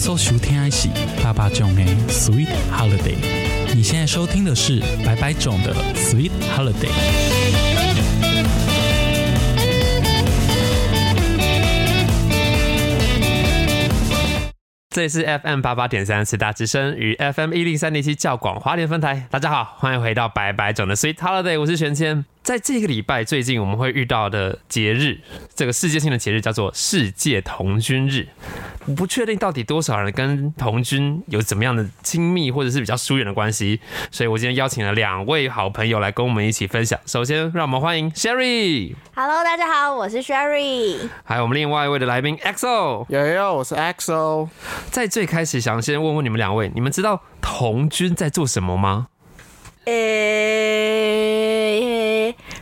搜收听的是爸爸种的 Sweet Holiday。你现在收听的是白白种的 Sweet Holiday。这里是 FM 八八点三四大之声与 FM 一零三点七教广华联分台。大家好，欢迎回到白白种的 Sweet Holiday，我是玄谦。在这个礼拜，最近我们会遇到的节日，这个世界性的节日叫做世界童军日。我不确定到底多少人跟童军有怎么样的亲密或者是比较疏远的关系，所以我今天邀请了两位好朋友来跟我们一起分享。首先，让我们欢迎 Sherry，Hello，大家好，我是 Sherry。还有我们另外一位的来宾 XO。有有，我是 XO。在最开始，想先问问你们两位，你们知道童军在做什么吗？诶、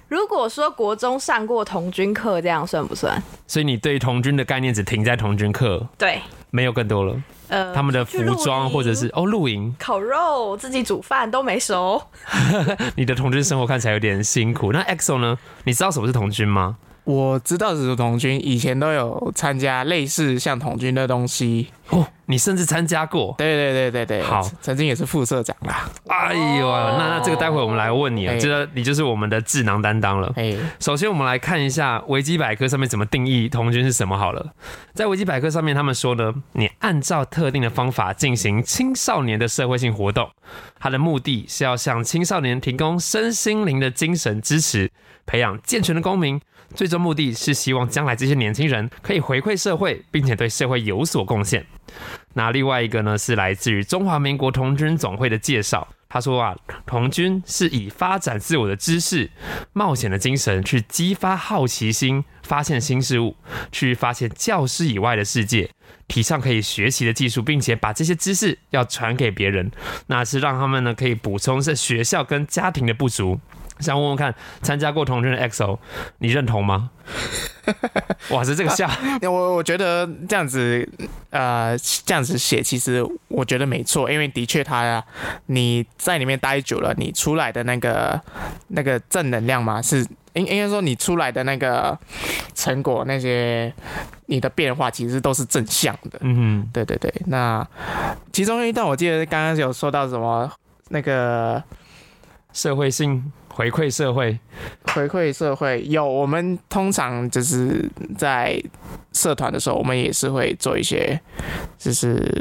如果说国中上过童军课，这样算不算？所以你对童军的概念只停在童军课，对，没有更多了。呃，他们的服装或者是哦露营，烤肉，自己煮饭都没熟。你的童军生活看起来有点辛苦。那 EXO 呢？你知道什么是童军吗？我知道是童军，以前都有参加类似像童军的东西。哦，你甚至参加过。对对对对对，好曾经也是副社长啦。哎呦，那那这个待会我们来问你啊，哎这个你就是我们的智囊担当了。哎，首先，我们来看一下维基百科上面怎么定义童军是什么好了。在维基百科上面，他们说呢，你按照特定的方法进行青少年的社会性活动，它的目的是要向青少年提供身心灵的精神支持，培养健全的公民。最终目的是希望将来这些年轻人可以回馈社会，并且对社会有所贡献。那另外一个呢，是来自于中华民国童军总会的介绍。他说啊，童军是以发展自我的知识、冒险的精神去激发好奇心，发现新事物，去发现教师以外的世界，提倡可以学习的技术，并且把这些知识要传给别人，那是让他们呢可以补充在学校跟家庭的不足。想问问看，参加过童军的 XO，你认同吗？哇，是这个笑，我我觉得这样子，呃，这样子写，其实我觉得没错，因为的确他你在里面待久了，你出来的那个那个正能量嘛，是应应该说你出来的那个成果，那些你的变化，其实都是正向的。嗯对对对，那其中一段我记得刚刚有说到什么那个社会性回馈社会，回馈社会，有我们通常就是在社团的时候，我们也是会做一些，就是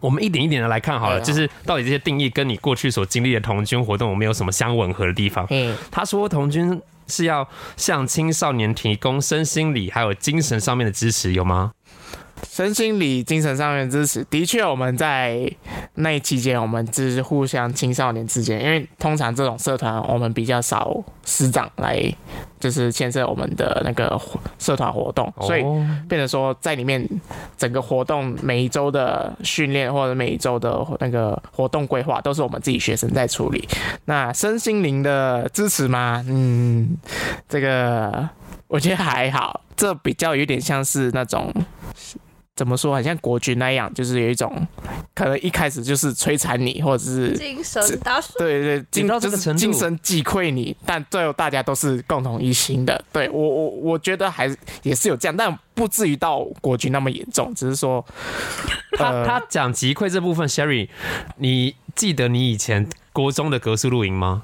我们一点一点的来看好了，啊就是到底这些定义跟你过去所经历的童军活动有没有什么相吻合的地方？嗯，他说，童军是要向青少年提供身心理还有精神上面的支持，有吗？身心理、精神上面的支持，的确我们在那一期间，我们就是互相青少年之间，因为通常这种社团我们比较少师长来，就是牵涉我们的那个社团活动，所以哦变成说在里面整个活动每一周的训练或者每一周的那个活动规划都是我们自己学生在处理。那身心灵的支持吗？嗯，这个我觉得还好，这比较有点像是那种。怎么说？很像国军那样，就是有一种可能一开始就是摧残你，或者是精神大叔，对对，就是精神击溃你，但最后大家都是共同一心的。对我我我觉得还是也是有这样，但不至于到国军那么严重，只是说，他呃他讲击溃这部分，Sherry，你记得你以前国中的格数露营吗？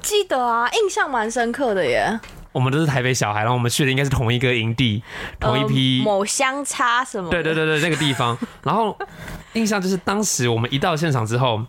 记得啊，印象蛮深刻的耶。我们都是台北小孩，然后我们去的应该是同一个营地，同一批呃。某相差什么？对对对对，那个地方。然后印象就是当时我们一到现场之后，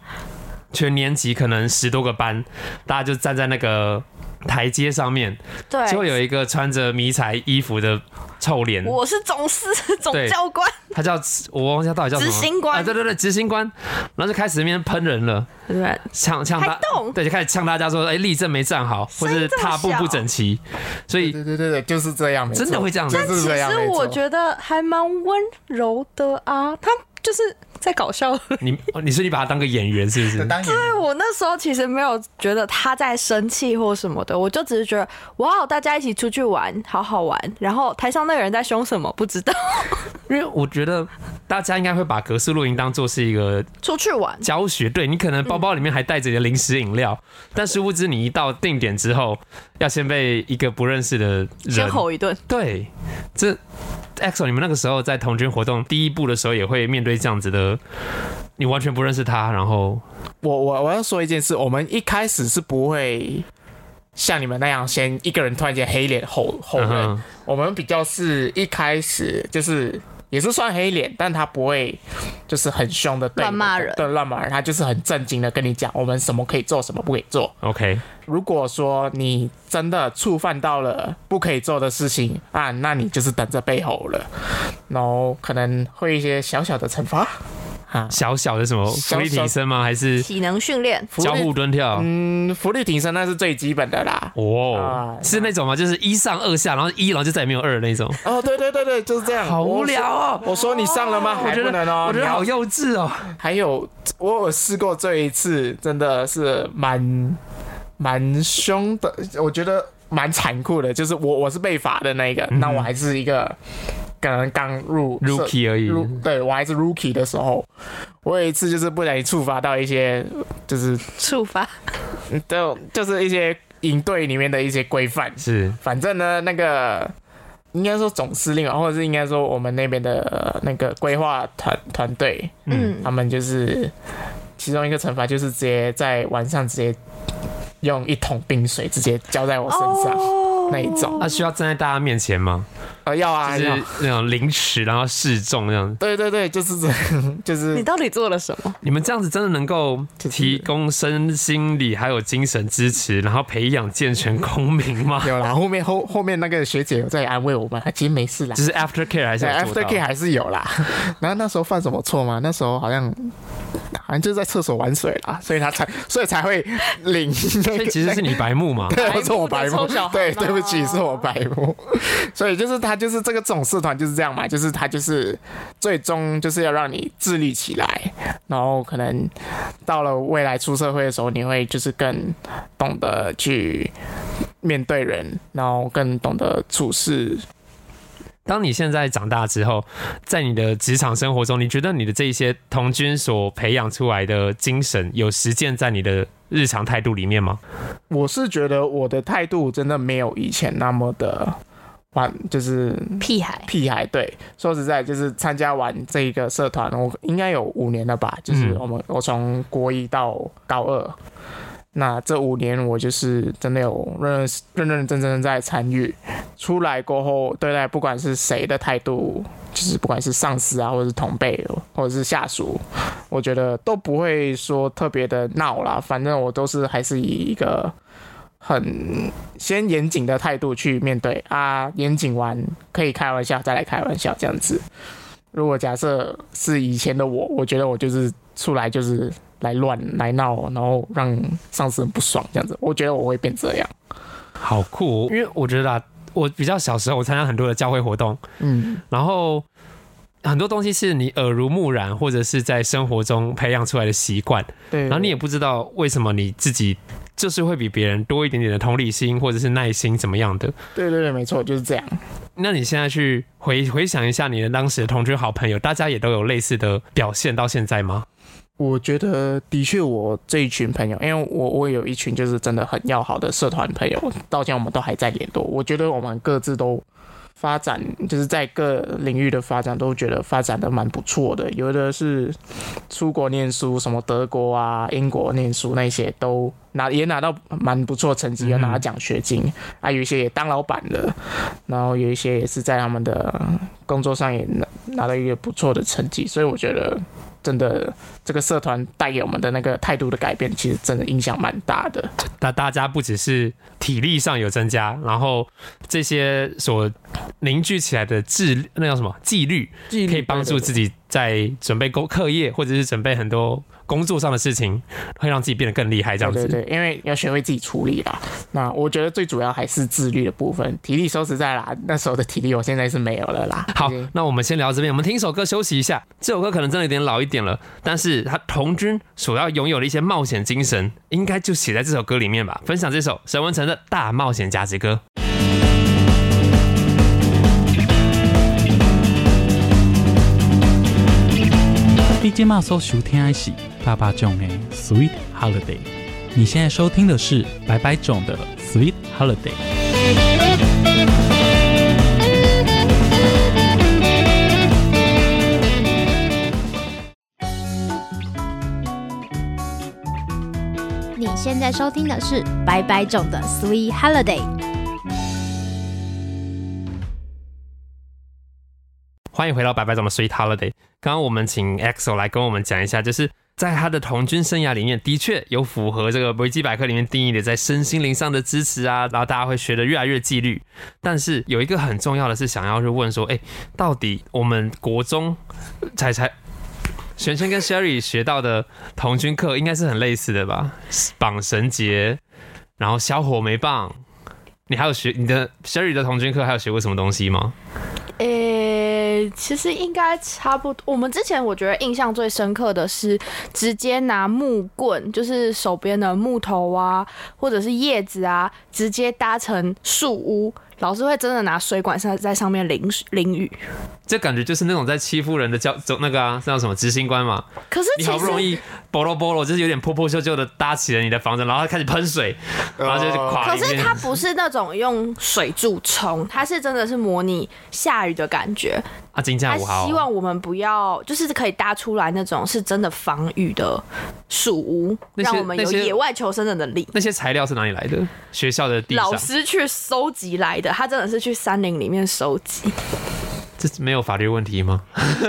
全年级可能十多个班，大家就站在那个台阶上面，对。就会有一个穿着迷彩衣服的臭脸，我是总司总教官，他叫我忘记他到底叫什么，执行官。啊，对对对，执行官，然后就开始那边喷人了，对？呛呛他，对，就开始呛大家说，哎，立正没站好，或者是踏步不整齐，所以对对对对，就是这样，真的会这样。子就是其这样。实我觉得还蛮温柔的啊，他就是在搞笑。你哦你说你把他当个演员是不是？当然对我那时候其实没有觉得他在生气或什么的，我就只是觉得哇，大家一起出去玩，好好玩。然后台上那个人在凶什么不知道，因为我觉得大家应该会把格式露营当做是一个出去玩。教学，对你可能包包里面还带着你的零食饮料，但殊不知你一到定点之后，要先被一个不认识的人先吼一顿，对，这 EXO，你们那个时候在童军活动第一步的时候，也会面对这样子的，你完全不认识他，然后我我我要说一件事，我们一开始是不会像你们那样先一个人突然间黑脸吼吼人，嗯哼。我们比较是一开始就是也是算黑脸，但他不会就是很凶的对乱骂人对乱骂人，他就是很正经的跟你讲我们什么可以做，什么不可以做。OK，如果说你真的触犯到了不可以做的事情啊，那你就是等着被吼了，然后可能会一些小小的惩罚啊。小小的什么小浮力挺身吗？还是体能训练，交互蹲跳？嗯，浮力挺身那是最基本的啦。哦啊，是那种吗？就是一上二下，然后一，然后就再也没有二的那种。哦，对对对对，就是这样。好无聊哦我说。你上了吗？还我觉得，不能哦。我觉得好幼稚哦。还有，我有试过这一次，真的是蛮蛮凶的，我觉得蛮残酷的。就是我我是被罚的那一个，那我还是一个可能刚入 Rookie 而已对我还是 rookie 的时候，我有一次就是不小心触发到一些，就是触发嗯都就是一些营队里面的一些规范。是反正呢，那个应该说总司令啊，或者是应该说我们那边的呃那个规划团团队，嗯他们就是其中一个惩罚就是直接在晚上直接用一桶冰水直接浇在我身上、哦那一种。那需要站在大家面前吗？呃，要啊，就是要。那种凌迟，然后示众这样。对对对，就是这样，就是你到底做了什么？你们这样子真的能够提供身心理还有精神支持，然后培养健全公民吗？有啦。后面后后面那个学姐有在安慰我们，其实没事啦就。是 after care 还是，after care 还是有啦。然后那时候犯什么错吗？那时候好像好像就是在厕所玩水啦，所以他才所以才会领那所。以其实是你白目嘛？对，是我白目对，对不起，是我白目。所以就是他就是这个这种社团就是这样嘛，就是他就是最终就是要让你自立起来，然后可能到了未来出社会的时候，你会就是更懂得去面对人，然后更懂得处事。当你现在长大之后，在你的职场生活中，你觉得你的这一些童军所培养出来的精神，有实践在你的日常态度里面吗？我是觉得我的态度真的没有以前那么的玩，就是屁孩，屁孩。对，说实在，就是参加完这一个社团，我应该有五年了吧。就是嗯我们、我从国一到高二，那这五年我就是真的有认认认真真在参与。出来过后，对待不管是谁的态度，就是不管是上司啊，或者是同辈，或者是下属，我觉得都不会说特别的闹啦。反正我都是还是以一个很先严谨的态度去面对啊，严谨完可以开玩笑，再来开玩笑这样子。如果假设是以前的我，我觉得我就是出来就是来乱来闹，然后让上司很不爽这样子，我觉得我会变这样。好酷、哦！因为我觉得啊，我比较小时候，我参加很多的教会活动，嗯，然后很多东西是你耳濡目染，或者是在生活中培养出来的习惯，对。然后你也不知道为什么你自己就是会比别人多一点点的同理心，或者是耐心怎么样的。对对对，没错，就是这样。那你现在去回回想一下你的当时的同居好朋友，大家也都有类似的表现到现在吗？我觉得的确，我这一群朋友，因为我我有一群就是真的很要好的社团朋友，到现在我们都还在联络。我觉得我们各自都发展，就是在各领域的发展都觉得发展的蛮不错的。有的是出国念书，什么德国啊、英国念书那些都拿也拿到蛮不错成绩，有拿到奖学金、啊，有一些也当老板了，然后有一些也是在他们的工作上也拿拿到一个不错的成绩，所以我觉得。真的，这个社团带给我们的那个态度的改变，其实真的影响蛮大的。那大家不只是体力上有增加，然后这些所凝聚起来的智那叫什么纪律，可以帮助自己在准备工课业或者是准备很多工作上的事情，会让自己变得更厉害。这样子，对对对，因为要学会自己处理啦。那我觉得最主要还是自律的部分，体力说实在啦，那时候的体力我现在是没有了啦。好，那我们先聊这边，我们听一首歌休息一下。这首歌可能真的有点老一点了，但是他童军所要拥有的一些冒险精神，应该就写在这首歌里面吧。分享这首沈文成的《大冒险家之歌》。你今麦所收听的是爸爸种的 Sweet Holiday，你现在收听的是白白种的 Sweet Holiday。现在收听的是白白种的 Sweet Holiday。欢迎回到白白总的 Sweet Holiday。刚刚我们请 EXO 来跟我们讲一下，就是在他的童军生涯里面，的确有符合这个维基百科里面定义的在身心灵上的支持啊，然后大家会学得越来越纪律。但是有一个很重要的是，想要去问说，哎，到底我们国中才才璇璇跟 Sherry 学到的童军课应该是很类似的吧？绑绳结，然后小火煤棒。你还有学你的 Sherry 的童军课还有学过什么东西吗？诶、其实应该差不多。我们之前我觉得印象最深刻的是，直接拿木棍，就是手边的木头啊，或者是叶子啊，直接搭成树屋。老师会真的拿水管在在上面淋淋雨。这感觉就是那种在欺负人的教走那个啊，叫什么执行官嘛。可是你好不容易波罗波罗，就是有点破破旧旧的搭起了你的房子，然后开始喷水，然后就是垮可。是它不是那种用水柱冲，它是真的是模拟下雨的感觉。啊，金他价五号希望我们不要，就是可以搭出来那种是真的防御的树屋，让我们有野外求生的能力。那些材料是哪里来的？学校的地老，师去收集来的，他真的是去山林里面收集，这没有法律问题吗？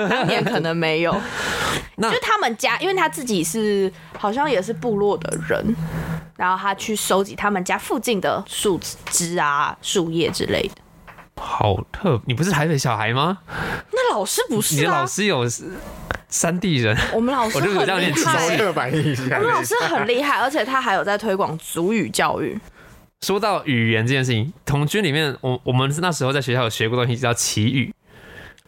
当年可能没有。那就他们家，因为他自己是好像也是部落的人，然后他去收集他们家附近的树枝啊、树叶之类的。好特，你不是台北小孩吗？那老师不是啊。的老，师有三地人，我们老师我就有很厉害。我们老师很厉害，而且他还有在推广族语教育。说到语言这件事情，同居里面，我我们那时候在学校有学过东西叫旗语。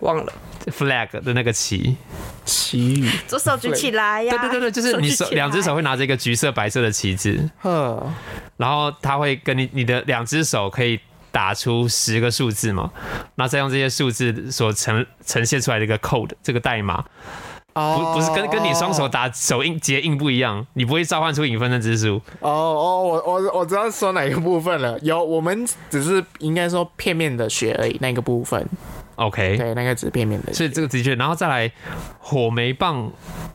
忘了，，flag 的那个旗。旗语，左手举起来呀！对对对对，就是你手两只手会拿着一个橘色白色的旗子，呵，然后他会跟你你的两只手可以打出十个数字嘛，那再用这些数字所呈呈现出来的一个 code 这个代码，哦不不是跟跟你双手打手印结印不一样，你不会召唤出影分身之术。哦哦，我我我知道说哪一个部分了。有，我们只是应该说片面的学而已，那个部分，OK，对，那个只是片面的学。所以这个的确，然后再来火煤棒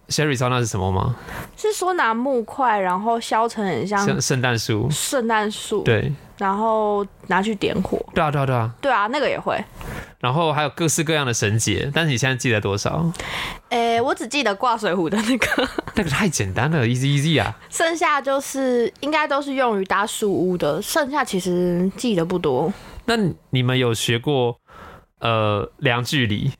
，Sherry 知道那是什么吗？是说拿木块，然后削成很像圣圣诞树，圣诞树，，对然后拿去点火。对啊对啊对啊，对啊，那个也会。然后还有各式各样的绳结，但是你现在记得多少？诶、我只记得挂水壶的那个，那个太简单了，easy easy 啊。剩下就是应该都是用于搭树屋的，剩下其实记得不多。那你们有学过呃量距离？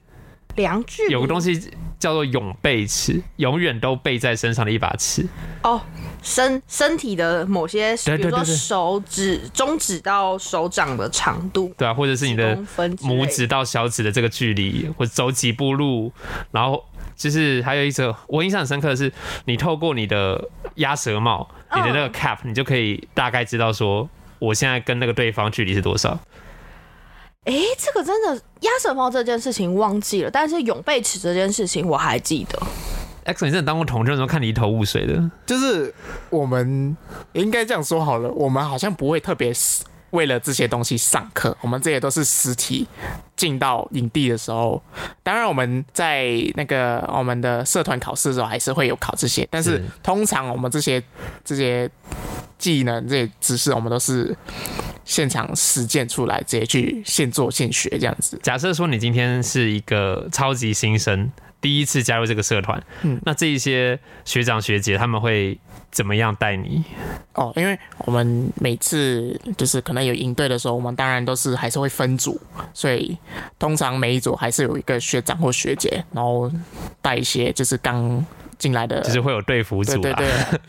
量距离有个东西叫做永背尺，永远都背在身上的一把尺。哦，身身体的某些，比如说手指、中指到手掌的长度，对啊，或者是你的分拇指到小指的这个距离，或者走几步路，然后就是还有一则我印象很深刻的是，你透过你的鸭舌帽，你的那个嗯 cap，你就可以大概知道说我现在跟那个对方距离是多少。哎、这个真的鸭舌帽这件事情忘记了，但是永背尺这件事情我还记得。X，你真的当过同居的时候看你一头雾水的，就是我们应该这样说好了，我们好像不会特别为了这些东西上课，我们这些都是实体进到营地的时候。当然，我们在那个我们的社团考试的时候还是会有考这些，但是是通常我们这些这些技能、这些知识，我们都是现场实践出来，直接去现做现学这样子。假设说你今天是一个超级新生，第一次加入这个社团，嗯那这一些学长学姐他们会怎么样带你？哦，因为我们每次就是可能有营队的时候，我们当然都是还是会分组，所以通常每一组还是有一个学长或学姐，然后带一些就是刚进来的，就是会有队服组啊，对对对。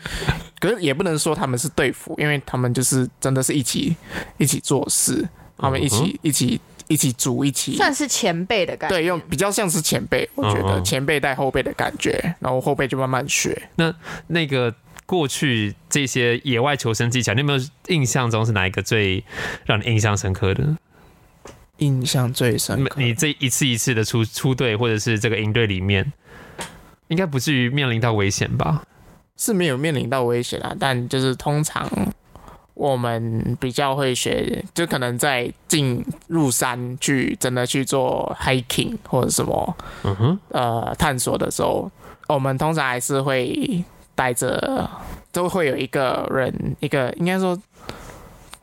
可是也不能说他们是对付，因为他们就是真的是一起一起做事，他们一起、嗯一起一起组一起。算是前辈的感觉。对，用比较像是前辈，我觉得前辈带后辈的感觉，然后后辈就慢慢学。那那个过去这些野外求生技巧，你有没有印象中是哪一个最让你印象深刻的？印象最深刻，你这一次一次的出出队，或者是这个营队里面，应该不至于面临到危险吧？是没有面临到危险啦，但就是通常我们比较会学，就可能在进入山去真的去做 hiking 或者什么嗯哼，呃探索的时候，我们通常还是会带着都会有一个人，一个应该说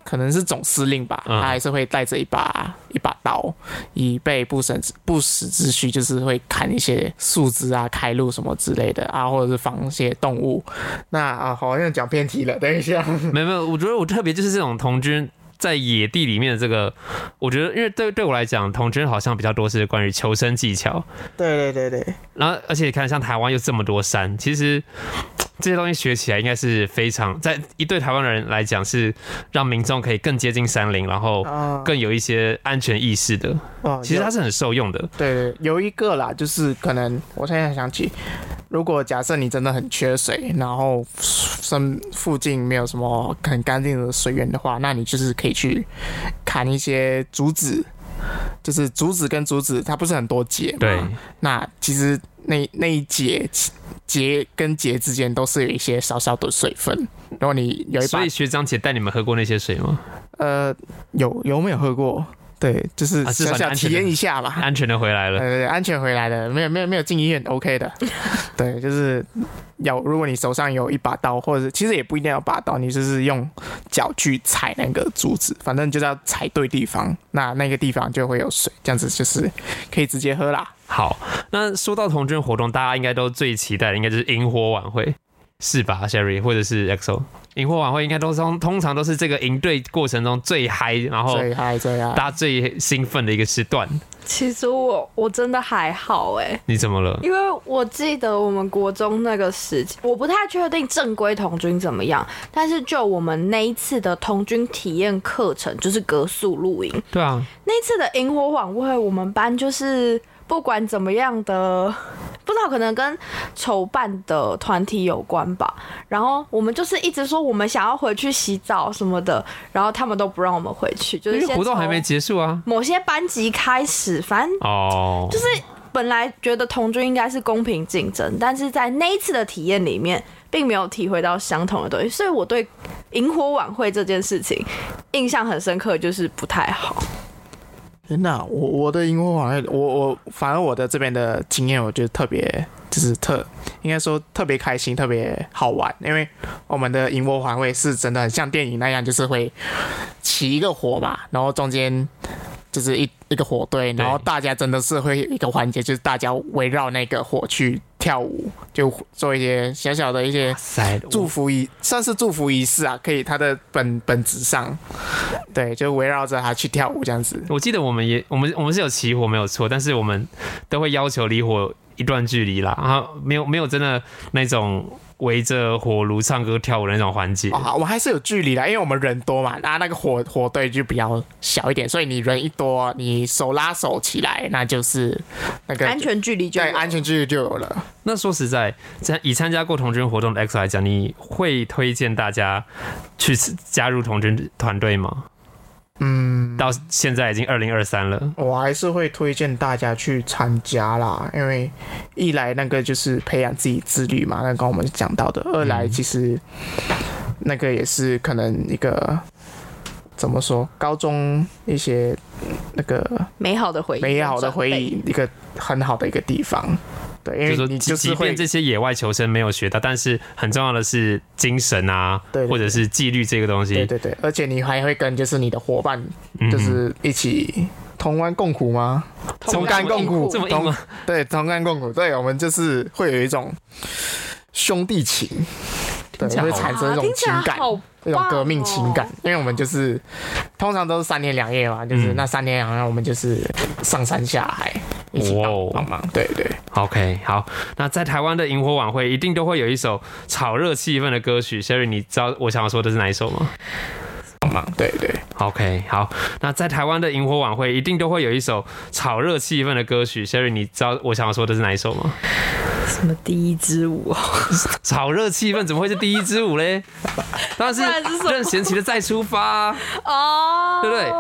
可能是总司令吧，嗯他还是会带着一把一把刀，以备不时不时之需，就是会砍一些树枝啊、开路什么之类的啊，或者是防一些动物。那啊，好像讲偏题了，等一下。没有没有，我觉得我特别就是这种童军在野地里面的这个，我觉得因为对对我来讲，童军好像比较多是关于求生技巧，对对对对，然后而且你看像台湾又这么多山，其实。这些东西学起来应该是非常，在一对台湾人来讲是让民众可以更接近山林，然后啊，更有一些安全意识的。其实它是很受用的。对对，有一个啦，就是可能我现在想起，如果假设你真的很缺水，然后身附近没有什么很干净的水源的话，那你就是可以去砍一些竹子，就是竹子跟竹子它不是很多节嘛？对，那其实那那一节节跟节之间都是有一些少少的水分，然后你有一把所以学长姐带你们喝过那些水吗？呃有有没有喝过？对，就是小小体验一下嘛。安全的回来了。对对，安全回来了，没有没有没有进医院，OK 的。对，就是要如果你手上有一把刀，或者是其实也不一定要把刀，你就是用脚去踩那个竹子，反正就是要踩对地方，那那个地方就会有水，这样子就是可以直接喝啦。好，那说到童军活动，大家应该都最期待的应该就是萤火晚会，是吧，Sherry 或者是 XO？萤火晚会应该都是通通常都是这个营队过程中最嗨，然后最嗨最嗨，大家最兴奋的一个时段。其实我我真的还好哎、你怎么了？因为我记得我们国中那个时期，我不太确定正规童军怎么样，但是就我们那一次的童军体验课程，就是格宿露营，对啊，那一次的萤火晚会，我们班就是不管怎么样的，不知道可能跟筹办的团体有关吧。然后我们就是一直说我们想要回去洗澡什么的，然后他们都不让我们回去，就是活动还没结束啊。某些班级开始，反正哦，就是本来觉得同居应该是公平竞争，但是在那一次的体验里面，并没有体会到相同的东西，所以我对萤火晚会这件事情印象很深刻，就是不太好。真的，我我的萤火晚会，我我反而我的这边的经验，我觉得特别就是特，应该说特别开心，特别好玩，因为我们的萤火晚会是真的很像电影那样，就是会起一个火吧，然后中间就是一一个火堆，然后大家真的是会一个环节，就是大家围绕那个火去跳舞，就做一些小小的一些塞祝福仪，算是祝福仪式啊，可以，他的本本质上，对，就围绕着他去跳舞这样子。我记得我们也我们我们是有起火没有错，但是我们都会要求离火一段距离啦，然后没有没有真的那种围着火炉唱歌跳舞的那种环节。啊、我还是有距离的，因为我们人多嘛，然后那个火火堆就比较小一点，所以你人一多，你手拉手起来，那就是那个安全距离就对安全距离就有了。那说实在，参以参加过童军活动的 X 来讲，你会推荐大家去加入童军团队吗？嗯，到现在已经二零二三了，我还是会推荐大家去参加啦，因为一来那个就是培养自己自律嘛，那刚刚我们讲到的；二来其实那个也是可能一个怎么说，高中一些那个美好的回忆，美好的回忆，一个很好的一个地方。对，因为就说你就是会即便这些野外求生没有学到，但是很重要的是精神啊，对对或者是纪律这个东西。对对对，而且你还会跟就是你的伙伴，嗯就是一起同甘共苦吗？同甘共苦，同这么硬吗？对，同甘共苦，对我们就是会有一种兄弟情，对，会产生一种情感，来好一种革命情感因为我们就是通常都是三天两夜嘛，就是嗯那三天两夜我们就是上山下海一起哇哦帮帮忙，对对。OK，好，那在台湾的萤火晚会一定都会有一首炒热气氛的歌曲。Sherry，你知道我想要说的是哪一首吗帮忙，对对，？OK，好，那在台湾的萤火晚会一定都会有一首炒热气氛的歌曲。Sherry，你知道我想要说的是哪一首吗？什么第一支舞哦，炒热气氛怎么会是第一支舞嘞？当然是不然是什么任贤齐的《再出发》啊。哦，对不对？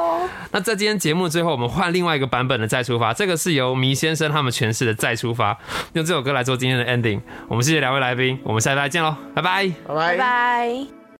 那在今天节目最后，我们换另外一个版本的《再出发》，这个是由迷先生他们诠释的《再出发》，用这首歌来做今天的 ending。我们谢谢两位来宾，我们下礼拜见喽，拜拜。拜拜拜。